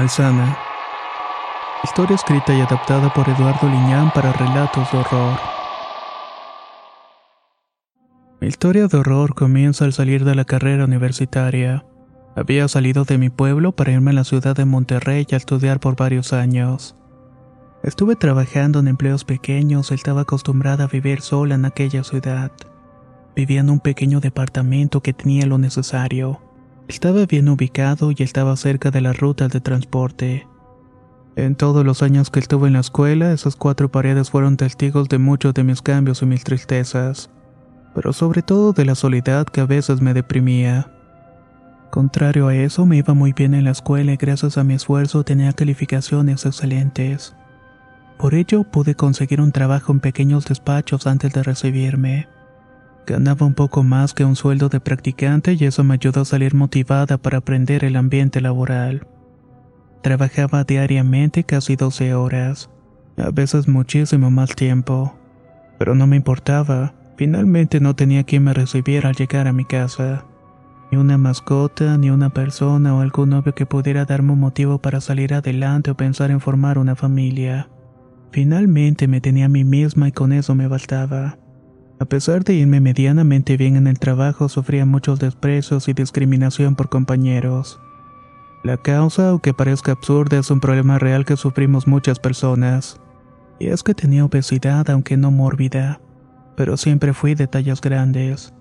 Malsana. Historia escrita y adaptada por Eduardo Liñán para relatos de horror. Mi historia de horror comienza al salir de la carrera universitaria. Había salido de mi pueblo para irme a la ciudad de Monterrey a estudiar por varios años. Estuve trabajando en empleos pequeños estaba acostumbrada a vivir sola en aquella ciudad. Vivía en un pequeño departamento que tenía lo necesario. Estaba bien ubicado y estaba cerca de las rutas de transporte. En todos los años que estuve en la escuela, esas cuatro paredes fueron testigos de muchos de mis cambios y mis tristezas, pero sobre todo de la soledad que a veces me deprimía. Contrario a eso, me iba muy bien en la escuela y gracias a mi esfuerzo tenía calificaciones excelentes. Por ello pude conseguir un trabajo en pequeños despachos antes de recibirme. Ganaba un poco más que un sueldo de practicante y eso me ayudó a salir motivada para aprender el ambiente laboral. Trabajaba diariamente casi 12 horas, a veces muchísimo más tiempo, pero no me importaba, finalmente no tenía quien me recibiera al llegar a mi casa. Ni una mascota, ni una persona o algún novio que pudiera darme un motivo para salir adelante o pensar en formar una familia. Finalmente me tenía a mí misma y con eso me bastaba. A pesar de irme medianamente bien en el trabajo, sufría muchos desprecios y discriminación por compañeros. La causa, aunque parezca absurda, es un problema real que sufrimos muchas personas. Y es que tenía obesidad, aunque no mórbida, pero siempre fui de tallas grandes.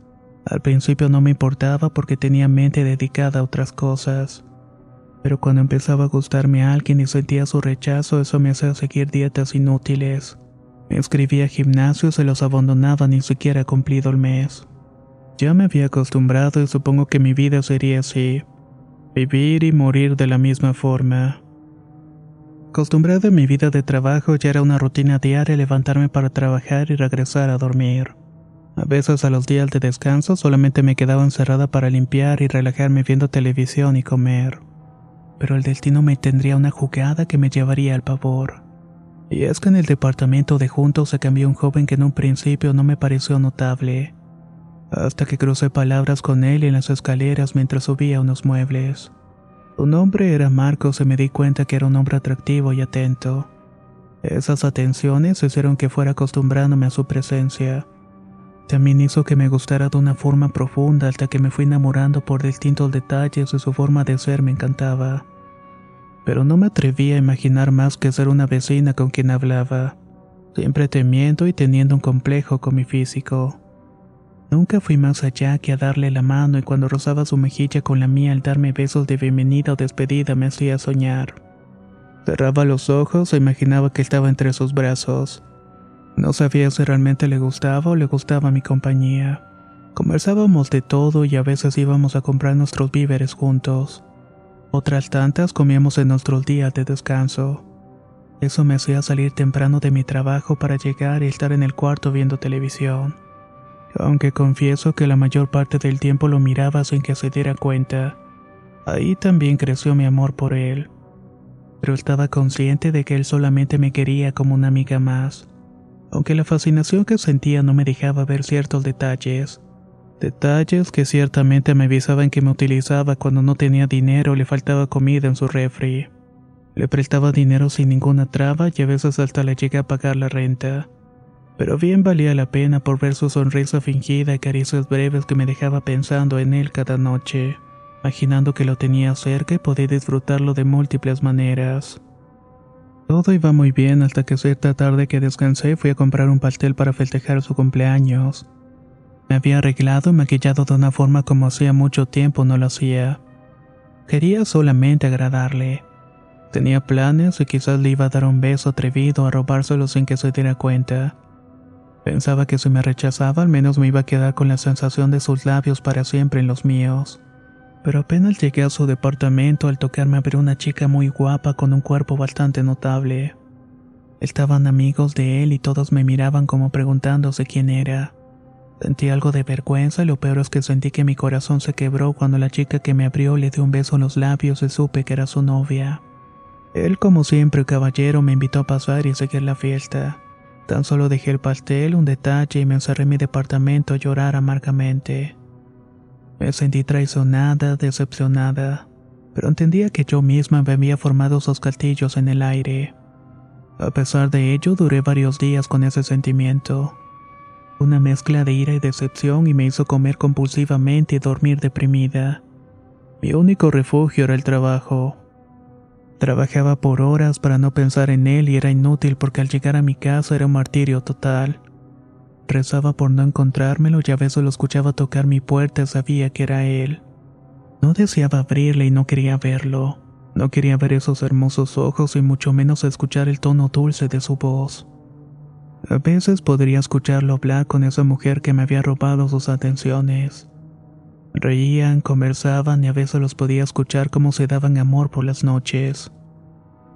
Al principio no me importaba porque tenía mente dedicada a otras cosas. Pero cuando empezaba a gustarme a alguien y sentía su rechazo, eso me hacía seguir dietas inútiles. Me inscribía a gimnasios y los abandonaba ni siquiera cumplido el mes. Ya me había acostumbrado y supongo que mi vida sería así. Vivir y morir de la misma forma. Acostumbrado a mi vida de trabajo ya era una rutina diaria levantarme para trabajar y regresar a dormir. A veces a los días de descanso solamente me quedaba encerrada para limpiar y relajarme viendo televisión y comer. Pero el destino me tendría una jugada que me llevaría al pavor. Y es que en el departamento de juntos se cambió un joven que en un principio no me pareció notable, hasta que crucé palabras con él en las escaleras mientras subía unos muebles. Su nombre era Marcos y me di cuenta que era un hombre atractivo y atento. Esas atenciones hicieron que fuera acostumbrándome a su presencia. También hizo que me gustara de una forma profunda hasta que me fui enamorando por distintos detalles y su forma de ser me encantaba pero no me atreví a imaginar más que ser una vecina con quien hablaba, siempre temiendo y teniendo un complejo con mi físico. Nunca fui más allá que a darle la mano y cuando rozaba su mejilla con la mía al darme besos de bienvenida o despedida me hacía soñar. Cerraba los ojos e imaginaba que estaba entre sus brazos. No sabía si realmente le gustaba o le gustaba mi compañía. Conversábamos de todo y a veces íbamos a comprar nuestros víveres juntos. Otras tantas comíamos en nuestros días de descanso. Eso me hacía salir temprano de mi trabajo para llegar y estar en el cuarto viendo televisión. Aunque confieso que la mayor parte del tiempo lo miraba sin que se diera cuenta. Ahí también creció mi amor por él. Pero estaba consciente de que él solamente me quería como una amiga más. Aunque la fascinación que sentía no me dejaba ver ciertos detalles. Detalles que ciertamente me avisaban que me utilizaba cuando no tenía dinero o le faltaba comida en su refri. Le prestaba dinero sin ninguna traba y a veces hasta le llegué a pagar la renta. Pero bien valía la pena por ver su sonrisa fingida y caricias breves que me dejaba pensando en él cada noche, imaginando que lo tenía cerca y podía disfrutarlo de múltiples maneras. Todo iba muy bien hasta que cierta tarde que descansé fui a comprar un pastel para festejar su cumpleaños. Me había arreglado y maquillado de una forma como hacía mucho tiempo no lo hacía. Quería solamente agradarle. Tenía planes y quizás le iba a dar un beso atrevido a robárselo sin que se diera cuenta. Pensaba que si me rechazaba al menos me iba a quedar con la sensación de sus labios para siempre en los míos. Pero apenas llegué a su departamento al tocarme a ver una chica muy guapa con un cuerpo bastante notable. Estaban amigos de él y todos me miraban como preguntándose quién era. Sentí algo de vergüenza y lo peor es que sentí que mi corazón se quebró cuando la chica que me abrió le dio un beso en los labios y supe que era su novia. Él, como siempre, caballero, me invitó a pasar y seguir la fiesta. Tan solo dejé el pastel, un detalle y me encerré en mi departamento a llorar amargamente. Me sentí traicionada, decepcionada, pero entendía que yo misma me había formado esos castillos en el aire. A pesar de ello, duré varios días con ese sentimiento. Una mezcla de ira y decepción y me hizo comer compulsivamente y dormir deprimida. Mi único refugio era el trabajo. Trabajaba por horas para no pensar en él y era inútil porque al llegar a mi casa era un martirio total. Rezaba por no encontrármelo y a veces lo escuchaba tocar mi puerta y sabía que era él. No deseaba abrirle y no quería verlo. No quería ver esos hermosos ojos y mucho menos escuchar el tono dulce de su voz. A veces podría escucharlo hablar con esa mujer que me había robado sus atenciones. Reían, conversaban y a veces los podía escuchar cómo se daban amor por las noches.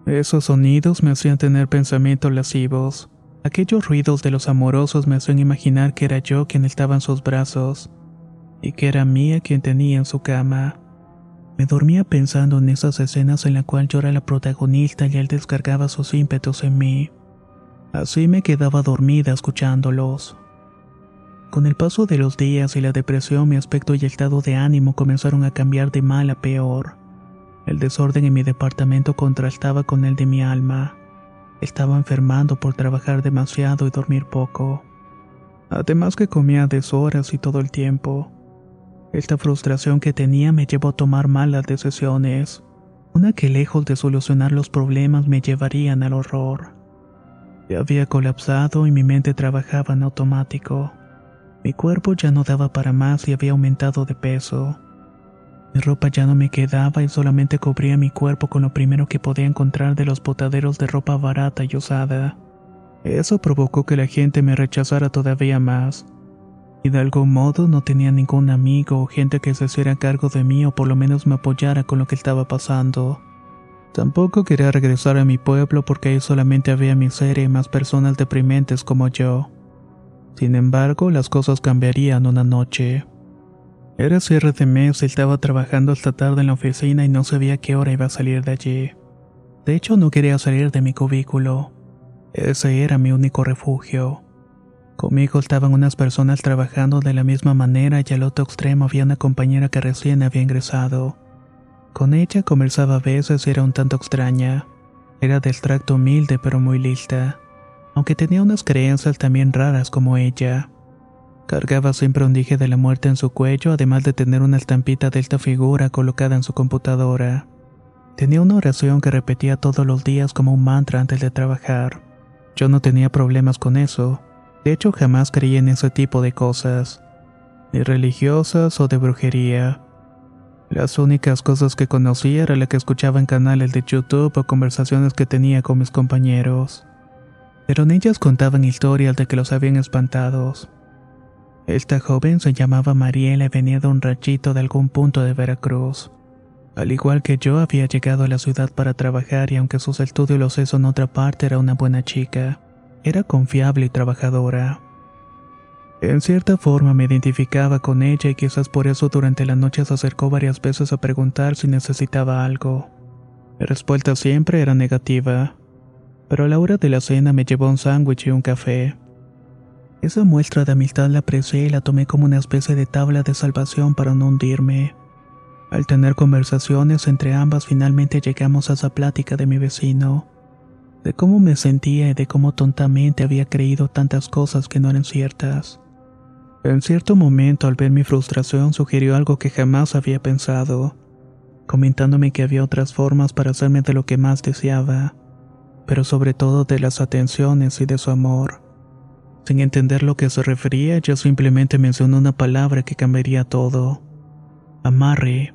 Esos sonidos me hacían tener pensamientos lascivos. Aquellos ruidos de los amorosos me hacían imaginar que era yo quien estaba en sus brazos y que era mía quien tenía en su cama. Me dormía pensando en esas escenas en las cuales yo era la protagonista y él descargaba sus ímpetus en mí. Así me quedaba dormida escuchándolos. Con el paso de los días y la depresión, mi aspecto y estado de ánimo comenzaron a cambiar de mal a peor. El desorden en mi departamento contrastaba con el de mi alma. Estaba enfermando por trabajar demasiado y dormir poco. Además que comía a deshoras y todo el tiempo. Esta frustración que tenía me llevó a tomar malas decisiones, una que lejos de solucionar los problemas me llevarían al horror. Había colapsado y mi mente trabajaba en automático. Mi cuerpo ya no daba para más y había aumentado de peso. Mi ropa ya no me quedaba y solamente cubría mi cuerpo con lo primero que podía encontrar de los botaderos de ropa barata y usada. Eso provocó que la gente me rechazara todavía más. Y de algún modo no tenía ningún amigo o gente que se hiciera cargo de mí o por lo menos me apoyara con lo que estaba pasando. Tampoco quería regresar a mi pueblo porque ahí solamente había miseria y más personas deprimentes como yo. Sin embargo, las cosas cambiarían una noche. Era cierre de mes y estaba trabajando hasta tarde en la oficina y no sabía qué hora iba a salir de allí. De hecho, no quería salir de mi cubículo. Ese era mi único refugio. Conmigo estaban unas personas trabajando de la misma manera y al otro extremo había una compañera que recién había ingresado. Con ella conversaba a veces y era un tanto extraña. Era de extracto humilde pero muy lista, aunque tenía unas creencias también raras como ella. Cargaba siempre un dije de la muerte en su cuello, además de tener una estampita de esta figura colocada en su computadora. Tenía una oración que repetía todos los días como un mantra antes de trabajar. Yo no tenía problemas con eso. De hecho, jamás creí en ese tipo de cosas, ni religiosas o de brujería. Las únicas cosas que conocía era la que escuchaba en canales de YouTube o conversaciones que tenía con mis compañeros. Pero en ellas contaban historias de que los habían espantados. Esta joven se llamaba Mariela y venía de un ranchito de algún punto de Veracruz. Al igual que yo, había llegado a la ciudad para trabajar y aunque sus estudios los hizo en otra parte, era una buena chica. Era confiable y trabajadora. En cierta forma me identificaba con ella y quizás por eso durante la noche se acercó varias veces a preguntar si necesitaba algo. Mi respuesta siempre era negativa, pero a la hora de la cena me llevó un sándwich y un café. Esa muestra de amistad la aprecié y la tomé como una especie de tabla de salvación para no hundirme. Al tener conversaciones entre ambas finalmente llegamos a esa plática de mi vecino. de cómo me sentía y de cómo tontamente había creído tantas cosas que no eran ciertas. En cierto momento, al ver mi frustración, sugirió algo que jamás había pensado, comentándome que había otras formas para hacerme de lo que más deseaba, pero sobre todo de las atenciones y de su amor. Sin entender lo que se refería, yo simplemente mencionó una palabra que cambiaría todo. Amarre.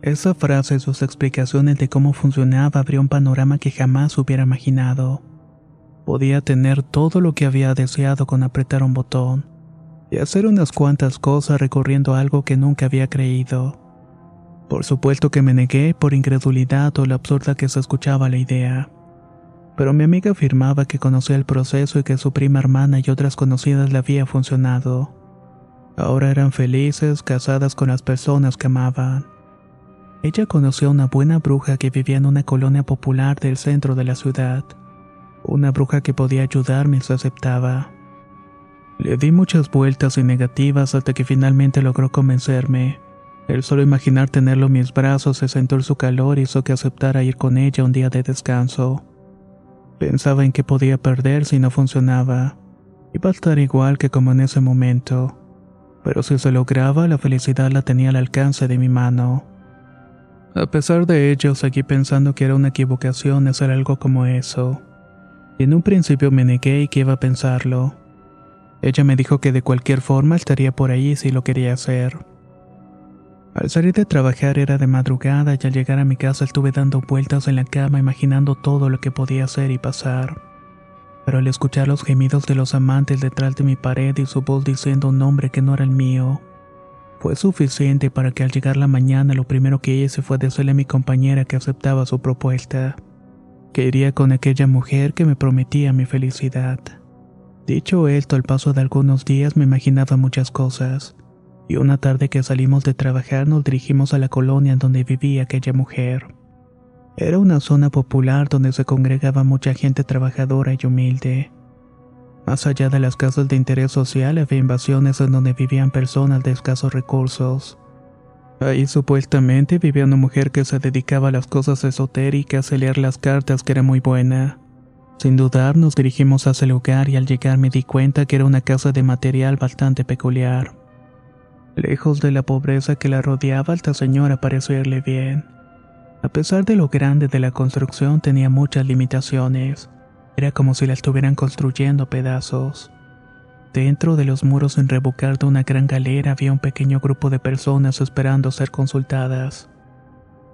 Esa frase y sus explicaciones de cómo funcionaba abrió un panorama que jamás hubiera imaginado. Podía tener todo lo que había deseado con apretar un botón y hacer unas cuantas cosas recorriendo algo que nunca había creído. Por supuesto que me negué por incredulidad o la absurda que se escuchaba la idea. Pero mi amiga afirmaba que conocía el proceso y que su prima hermana y otras conocidas le había funcionado. Ahora eran felices, casadas con las personas que amaban. Ella conoció a una buena bruja que vivía en una colonia popular del centro de la ciudad. Una bruja que podía ayudarme se aceptaba. Le di muchas vueltas y negativas hasta que finalmente logró convencerme. El solo imaginar tenerlo en mis brazos y sentir su calor hizo que aceptara ir con ella un día de descanso. Pensaba en que podía perder si no funcionaba. Iba a estar igual que como en ese momento. Pero si se lograba, la felicidad la tenía al alcance de mi mano. A pesar de ello, seguí pensando que era una equivocación hacer algo como eso. Y en un principio me negué y que iba a pensarlo. Ella me dijo que de cualquier forma estaría por ahí si lo quería hacer. Al salir de trabajar era de madrugada y al llegar a mi casa estuve dando vueltas en la cama imaginando todo lo que podía hacer y pasar. Pero al escuchar los gemidos de los amantes detrás de mi pared y su voz diciendo un nombre que no era el mío, fue suficiente para que al llegar la mañana lo primero que hice fue decirle a mi compañera que aceptaba su propuesta, que iría con aquella mujer que me prometía mi felicidad. Dicho esto, al paso de algunos días me imaginaba muchas cosas, y una tarde que salimos de trabajar nos dirigimos a la colonia en donde vivía aquella mujer. Era una zona popular donde se congregaba mucha gente trabajadora y humilde. Más allá de las casas de interés social había invasiones en donde vivían personas de escasos recursos. Ahí supuestamente vivía una mujer que se dedicaba a las cosas esotéricas y leer las cartas que era muy buena. Sin dudar nos dirigimos hacia el lugar y al llegar me di cuenta que era una casa de material bastante peculiar. Lejos de la pobreza que la rodeaba, esta señora pareció irle bien. A pesar de lo grande de la construcción tenía muchas limitaciones. Era como si la estuvieran construyendo pedazos. Dentro de los muros en revocar de una gran galera había un pequeño grupo de personas esperando ser consultadas.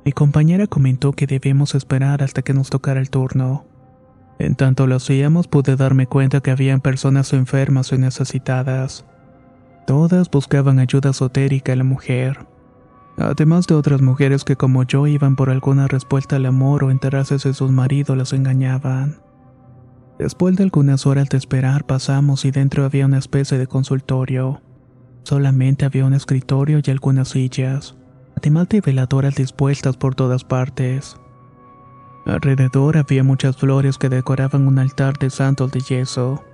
Mi compañera comentó que debíamos esperar hasta que nos tocara el turno. En tanto lo hacíamos pude darme cuenta que habían personas enfermas o necesitadas. Todas buscaban ayuda esotérica a la mujer. Además de otras mujeres que como yo iban por alguna respuesta al amor o enterarse de sus maridos las engañaban. Después de algunas horas de esperar pasamos y dentro había una especie de consultorio. Solamente había un escritorio y algunas sillas, además de veladoras dispuestas por todas partes. Alrededor había muchas flores que decoraban un altar de santos de yeso.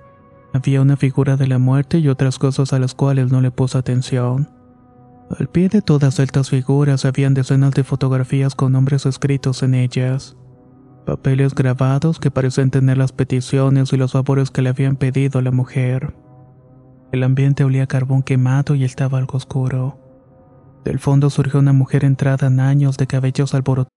Había una figura de la muerte y otras cosas a las cuales no le puse atención. Al pie de todas estas figuras habían decenas de fotografías con nombres escritos en ellas papeles grabados que parecían tener las peticiones y los favores que le habían pedido a la mujer. El ambiente olía a carbón quemado y estaba algo oscuro. Del fondo surgió una mujer entrada en años de cabellos alborotados.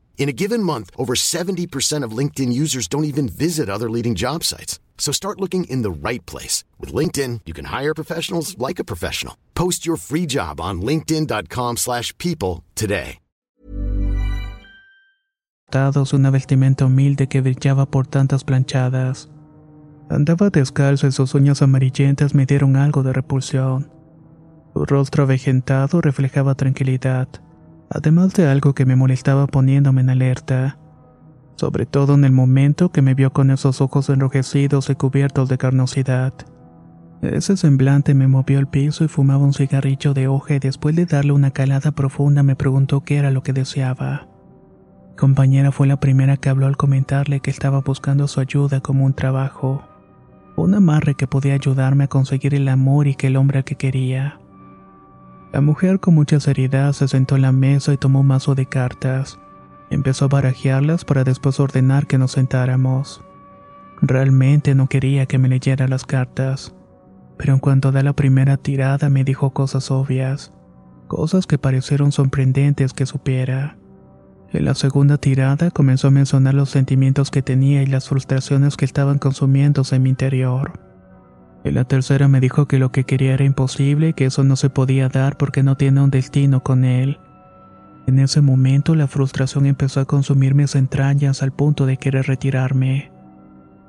In a given month, over 70% of LinkedIn users don't even visit other leading job sites. So start looking in the right place. With LinkedIn, you can hire professionals like a professional. Post your free job on linkedin.com slash people today. Una vestimenta humilde que brillaba por tantas planchadas. Andaba descalzo y sus uñas amarillentas me dieron algo de repulsión. Su rostro avejentado reflejaba tranquilidad, además de algo que me molestaba poniéndome en alerta, sobre todo en el momento que me vio con esos ojos enrojecidos y cubiertos de carnosidad. Ese semblante me movió al piso y fumaba un cigarrillo de hoja y después de darle una calada profunda me preguntó qué era lo que deseaba. Mi compañera fue la primera que habló al comentarle que estaba buscando su ayuda como un trabajo un amarre que podía ayudarme a conseguir el amor y que el hombre que quería. La mujer con mucha seriedad se sentó en la mesa y tomó un mazo de cartas. Empezó a barajearlas para después ordenar que nos sentáramos. Realmente no quería que me leyera las cartas, pero en cuanto da la primera tirada me dijo cosas obvias, cosas que parecieron sorprendentes que supiera. En la segunda tirada comenzó a mencionar los sentimientos que tenía y las frustraciones que estaban consumiéndose en mi interior. En la tercera me dijo que lo que quería era imposible y que eso no se podía dar porque no tiene un destino con él. En ese momento la frustración empezó a consumir mis entrañas al punto de querer retirarme.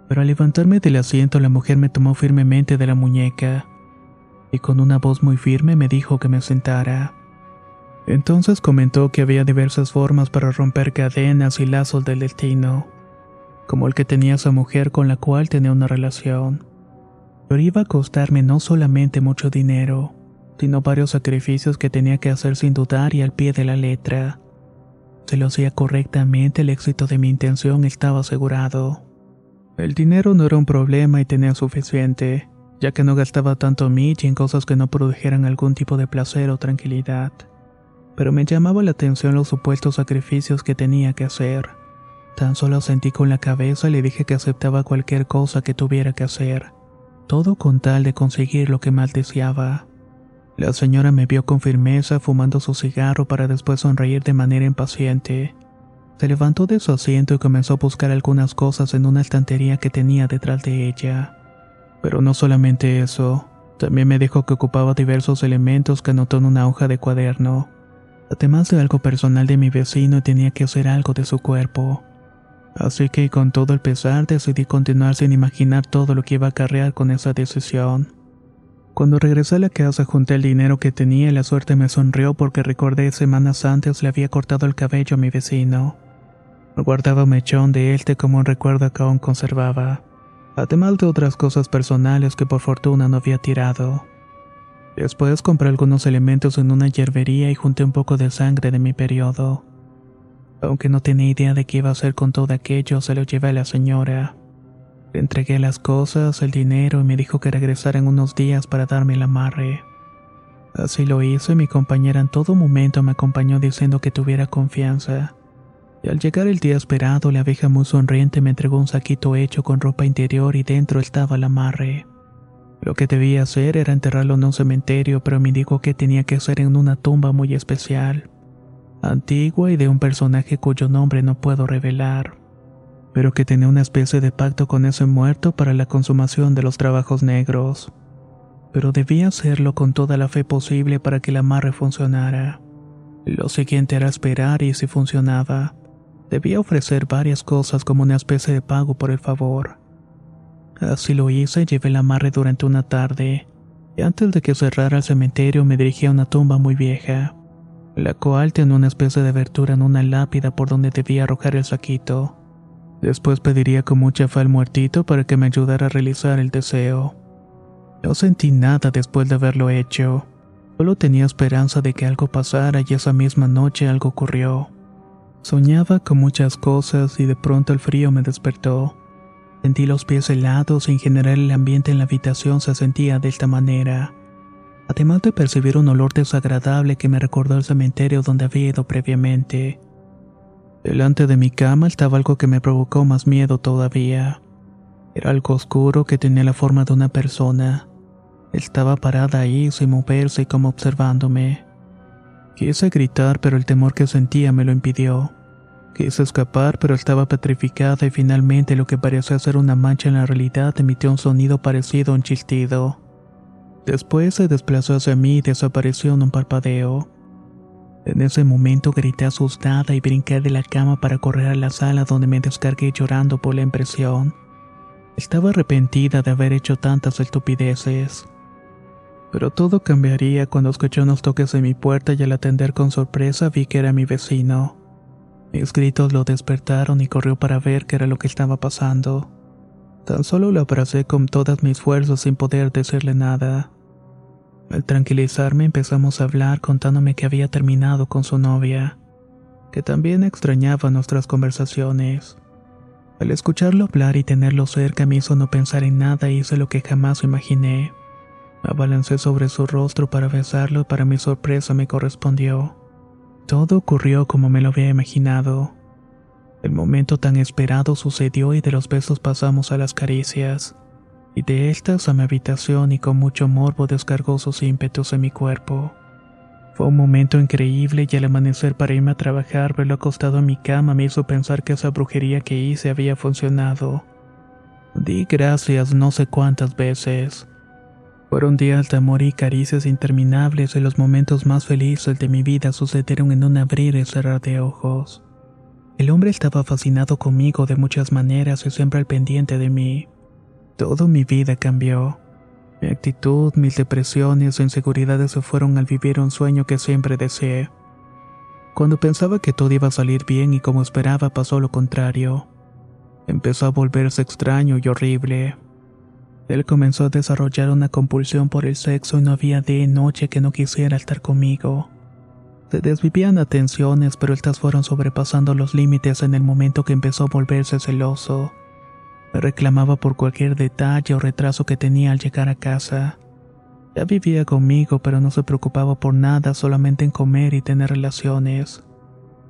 Pero al levantarme del asiento la mujer me tomó firmemente de la muñeca y con una voz muy firme me dijo que me sentara. Entonces comentó que había diversas formas para romper cadenas y lazos del destino, como el que tenía esa mujer con la cual tenía una relación. Pero iba a costarme no solamente mucho dinero, sino varios sacrificios que tenía que hacer sin dudar y al pie de la letra. Si lo hacía correctamente, el éxito de mi intención estaba asegurado. El dinero no era un problema y tenía suficiente, ya que no gastaba tanto Mitch en cosas que no produjeran algún tipo de placer o tranquilidad pero me llamaba la atención los supuestos sacrificios que tenía que hacer. Tan solo sentí con la cabeza y le dije que aceptaba cualquier cosa que tuviera que hacer, todo con tal de conseguir lo que más deseaba. La señora me vio con firmeza fumando su cigarro para después sonreír de manera impaciente. Se levantó de su asiento y comenzó a buscar algunas cosas en una estantería que tenía detrás de ella. Pero no solamente eso, también me dijo que ocupaba diversos elementos que anotó en una hoja de cuaderno además de algo personal de mi vecino tenía que hacer algo de su cuerpo. Así que con todo el pesar decidí continuar sin imaginar todo lo que iba a acarrear con esa decisión. Cuando regresé a la casa junté el dinero que tenía y la suerte me sonrió porque recordé semanas antes le había cortado el cabello a mi vecino. Guardaba mechón de este como un recuerdo que aún conservaba, además de otras cosas personales que por fortuna no había tirado. Después compré algunos elementos en una hierbería y junté un poco de sangre de mi periodo. Aunque no tenía idea de qué iba a hacer con todo aquello, se lo llevé a la señora. Le entregué las cosas, el dinero y me dijo que regresara en unos días para darme el amarre. Así lo hizo y mi compañera en todo momento me acompañó diciendo que tuviera confianza. Y al llegar el día esperado, la abeja muy sonriente me entregó un saquito hecho con ropa interior y dentro estaba el amarre. Lo que debía hacer era enterrarlo en un cementerio, pero me dijo que tenía que ser en una tumba muy especial, antigua y de un personaje cuyo nombre no puedo revelar, pero que tenía una especie de pacto con ese muerto para la consumación de los trabajos negros. Pero debía hacerlo con toda la fe posible para que el amarre funcionara. Lo siguiente era esperar y si funcionaba, debía ofrecer varias cosas como una especie de pago por el favor. Así lo hice y llevé el amarre durante una tarde, y antes de que cerrara el cementerio me dirigí a una tumba muy vieja, la cual tenía una especie de abertura en una lápida por donde debía arrojar el saquito. Después pediría con mucha fe al muertito para que me ayudara a realizar el deseo. No sentí nada después de haberlo hecho. Solo tenía esperanza de que algo pasara y esa misma noche algo ocurrió. Soñaba con muchas cosas y de pronto el frío me despertó. Sentí los pies helados y en general el ambiente en la habitación se sentía de esta manera. Además de percibir un olor desagradable que me recordó el cementerio donde había ido previamente. Delante de mi cama estaba algo que me provocó más miedo todavía. Era algo oscuro que tenía la forma de una persona. Estaba parada ahí sin moverse y como observándome. Quise gritar pero el temor que sentía me lo impidió. Quise escapar, pero estaba petrificada y finalmente lo que parecía ser una mancha en la realidad emitió un sonido parecido a un chiltido. Después se desplazó hacia mí y desapareció en un parpadeo. En ese momento grité asustada y brinqué de la cama para correr a la sala donde me descargué llorando por la impresión. Estaba arrepentida de haber hecho tantas estupideces. Pero todo cambiaría cuando escuché unos toques en mi puerta y al atender con sorpresa vi que era mi vecino. Mis gritos lo despertaron y corrió para ver qué era lo que estaba pasando. Tan solo lo abracé con todas mis fuerzas sin poder decirle nada. Al tranquilizarme empezamos a hablar contándome que había terminado con su novia, que también extrañaba nuestras conversaciones. Al escucharlo hablar y tenerlo cerca me hizo no pensar en nada y hice lo que jamás imaginé. Me abalancé sobre su rostro para besarlo y para mi sorpresa me correspondió. Todo ocurrió como me lo había imaginado. El momento tan esperado sucedió y de los besos pasamos a las caricias. Y de estas a mi habitación y con mucho morbo descargó sus ímpetus en mi cuerpo. Fue un momento increíble y al amanecer para irme a trabajar verlo acostado en mi cama me hizo pensar que esa brujería que hice había funcionado. Di gracias no sé cuántas veces. Fueron días de amor y caricias interminables y los momentos más felices de mi vida sucedieron en un abrir y cerrar de ojos. El hombre estaba fascinado conmigo de muchas maneras y siempre al pendiente de mí. Todo mi vida cambió. Mi actitud, mis depresiones e inseguridades se fueron al vivir un sueño que siempre deseé. Cuando pensaba que todo iba a salir bien y como esperaba pasó lo contrario. Empezó a volverse extraño y horrible. Él comenzó a desarrollar una compulsión por el sexo y no había día y noche que no quisiera estar conmigo. Se desvivían atenciones, pero estas fueron sobrepasando los límites en el momento que empezó a volverse celoso. Me reclamaba por cualquier detalle o retraso que tenía al llegar a casa. Ya vivía conmigo, pero no se preocupaba por nada, solamente en comer y tener relaciones.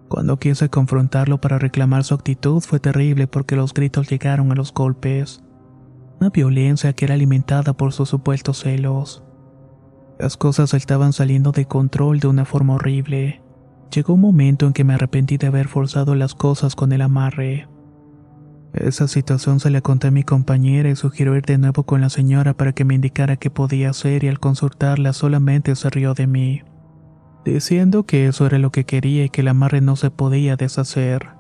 Cuando quise confrontarlo para reclamar su actitud fue terrible porque los gritos llegaron a los golpes una violencia que era alimentada por sus supuestos celos. Las cosas estaban saliendo de control de una forma horrible. Llegó un momento en que me arrepentí de haber forzado las cosas con el amarre. Esa situación se la conté a mi compañera y sugirió ir de nuevo con la señora para que me indicara qué podía hacer y al consultarla solamente se rió de mí, diciendo que eso era lo que quería y que el amarre no se podía deshacer.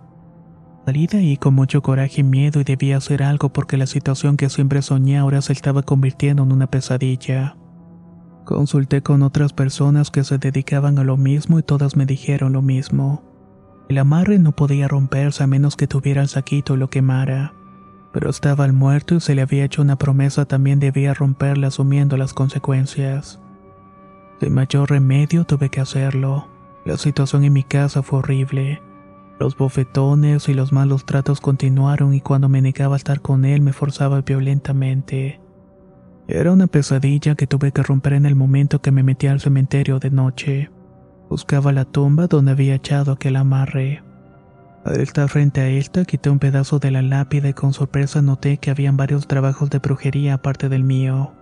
Salí de ahí con mucho coraje y miedo y debía hacer algo porque la situación que siempre soñé ahora se estaba convirtiendo en una pesadilla. Consulté con otras personas que se dedicaban a lo mismo y todas me dijeron lo mismo. El amarre no podía romperse a menos que tuviera el saquito y lo quemara. Pero estaba al muerto y se le había hecho una promesa también debía romperla asumiendo las consecuencias. De mayor remedio tuve que hacerlo. La situación en mi casa fue horrible. Los bofetones y los malos tratos continuaron y cuando me negaba a estar con él me forzaba violentamente. Era una pesadilla que tuve que romper en el momento que me metí al cementerio de noche. Buscaba la tumba donde había echado aquel amarre. Al estar frente a esta, quité un pedazo de la lápida y con sorpresa noté que habían varios trabajos de brujería aparte del mío.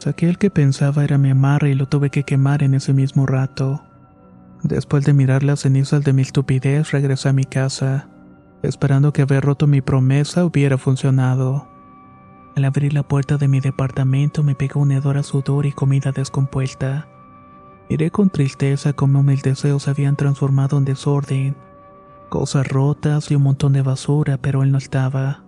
Saqué el que pensaba era mi amarre y lo tuve que quemar en ese mismo rato. Después de mirar las cenizas de mi estupidez, regresé a mi casa, esperando que haber roto mi promesa hubiera funcionado. Al abrir la puerta de mi departamento me pegó un hedor a sudor y comida descompuesta. Miré con tristeza cómo mis deseos se habían transformado en desorden, cosas rotas y un montón de basura, pero él no estaba.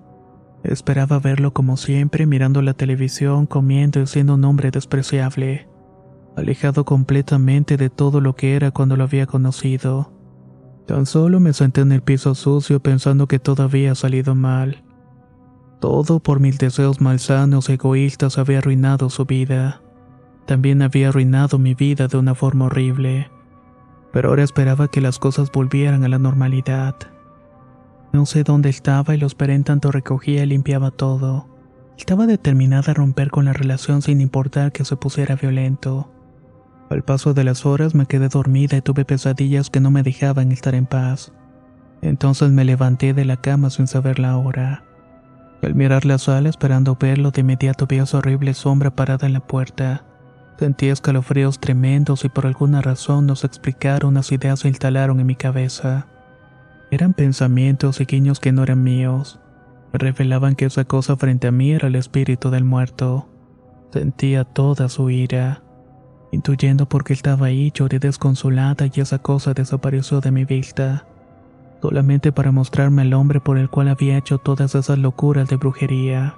Esperaba verlo como siempre, mirando la televisión, comiendo y siendo un hombre despreciable alejado completamente de todo lo que era cuando lo había conocido. Tan solo me senté en el piso sucio pensando que todo había salido mal. Todo por mis deseos malsanos egoístas había arruinado su vida. También había arruinado mi vida de una forma horrible. Pero ahora esperaba que las cosas volvieran a la normalidad. No sé dónde estaba y lo esperé en tanto recogía y limpiaba todo. Estaba determinada a romper con la relación sin importar que se pusiera violento. Al paso de las horas me quedé dormida y tuve pesadillas que no me dejaban estar en paz. Entonces me levanté de la cama sin saber la hora. Al mirar la sala esperando verlo, de inmediato vi a su horrible sombra parada en la puerta. Sentí escalofríos tremendos y por alguna razón no se explicaron, unas ideas se instalaron en mi cabeza. Eran pensamientos y guiños que no eran míos. Revelaban que esa cosa frente a mí era el espíritu del muerto. Sentía toda su ira. Intuyendo por qué estaba ahí, lloré desconsolada y esa cosa desapareció de mi vista. Solamente para mostrarme al hombre por el cual había hecho todas esas locuras de brujería.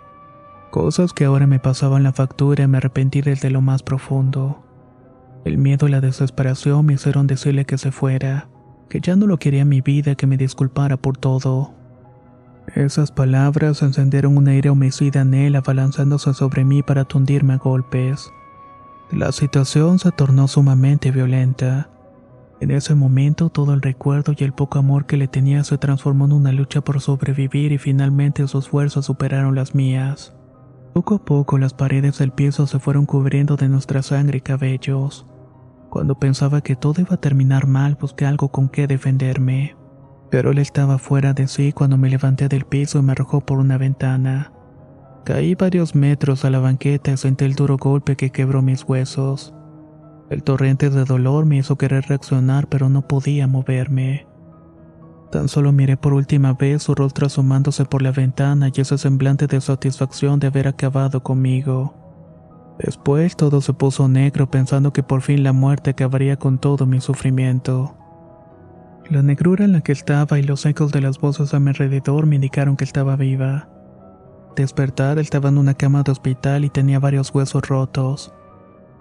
Cosas que ahora me pasaban la factura y me arrepentí desde lo más profundo. El miedo y la desesperación me hicieron decirle que se fuera, que ya no lo quería en mi vida, que me disculpara por todo. Esas palabras encendieron una ira homicida en él, abalanzándose sobre mí para tundirme a golpes. La situación se tornó sumamente violenta. En ese momento todo el recuerdo y el poco amor que le tenía se transformó en una lucha por sobrevivir y finalmente sus fuerzas superaron las mías. Poco a poco las paredes del piso se fueron cubriendo de nuestra sangre y cabellos. Cuando pensaba que todo iba a terminar mal, busqué algo con qué defenderme. Pero él estaba fuera de sí cuando me levanté del piso y me arrojó por una ventana. Caí varios metros a la banqueta y sentí el duro golpe que quebró mis huesos. El torrente de dolor me hizo querer reaccionar, pero no podía moverme. Tan solo miré por última vez su rostro asomándose por la ventana y ese semblante de satisfacción de haber acabado conmigo. Después todo se puso negro pensando que por fin la muerte acabaría con todo mi sufrimiento. La negrura en la que estaba y los ecos de las voces a mi alrededor me indicaron que estaba viva. Despertar estaba en una cama de hospital y tenía varios huesos rotos.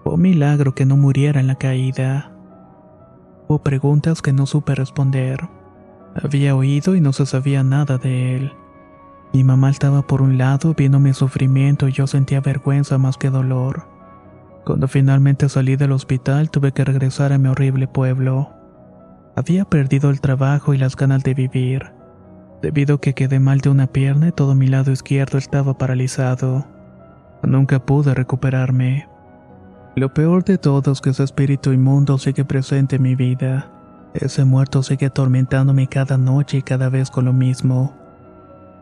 Fue un milagro que no muriera en la caída. Hubo preguntas que no supe responder. Había oído y no se sabía nada de él. Mi mamá estaba por un lado viendo mi sufrimiento y yo sentía vergüenza más que dolor. Cuando finalmente salí del hospital tuve que regresar a mi horrible pueblo. Había perdido el trabajo y las ganas de vivir, debido a que quedé mal de una pierna todo mi lado izquierdo estaba paralizado. Nunca pude recuperarme. Lo peor de todo es que ese espíritu inmundo sigue presente en mi vida. Ese muerto sigue atormentándome cada noche y cada vez con lo mismo.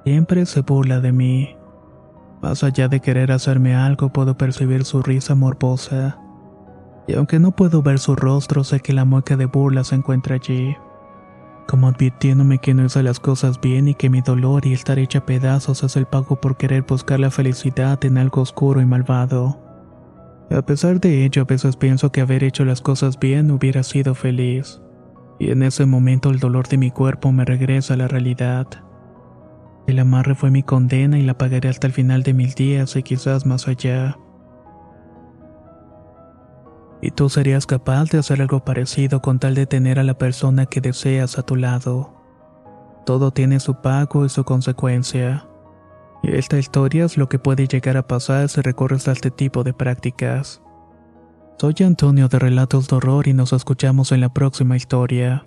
Siempre se burla de mí. Más allá de querer hacerme algo, puedo percibir su risa morbosa. Y aunque no puedo ver su rostro, sé que la mueca de burla se encuentra allí. Como advirtiéndome que no hice las cosas bien y que mi dolor y estar hecha pedazos es el pago por querer buscar la felicidad en algo oscuro y malvado. A pesar de ello, a veces pienso que haber hecho las cosas bien hubiera sido feliz y en ese momento el dolor de mi cuerpo me regresa a la realidad. El amarre fue mi condena y la pagaré hasta el final de mis días y quizás más allá. Y tú serías capaz de hacer algo parecido con tal de tener a la persona que deseas a tu lado. Todo tiene su pago y su consecuencia. Esta historia es lo que puede llegar a pasar si recorres a este tipo de prácticas. Soy Antonio de Relatos de Horror y nos escuchamos en la próxima historia.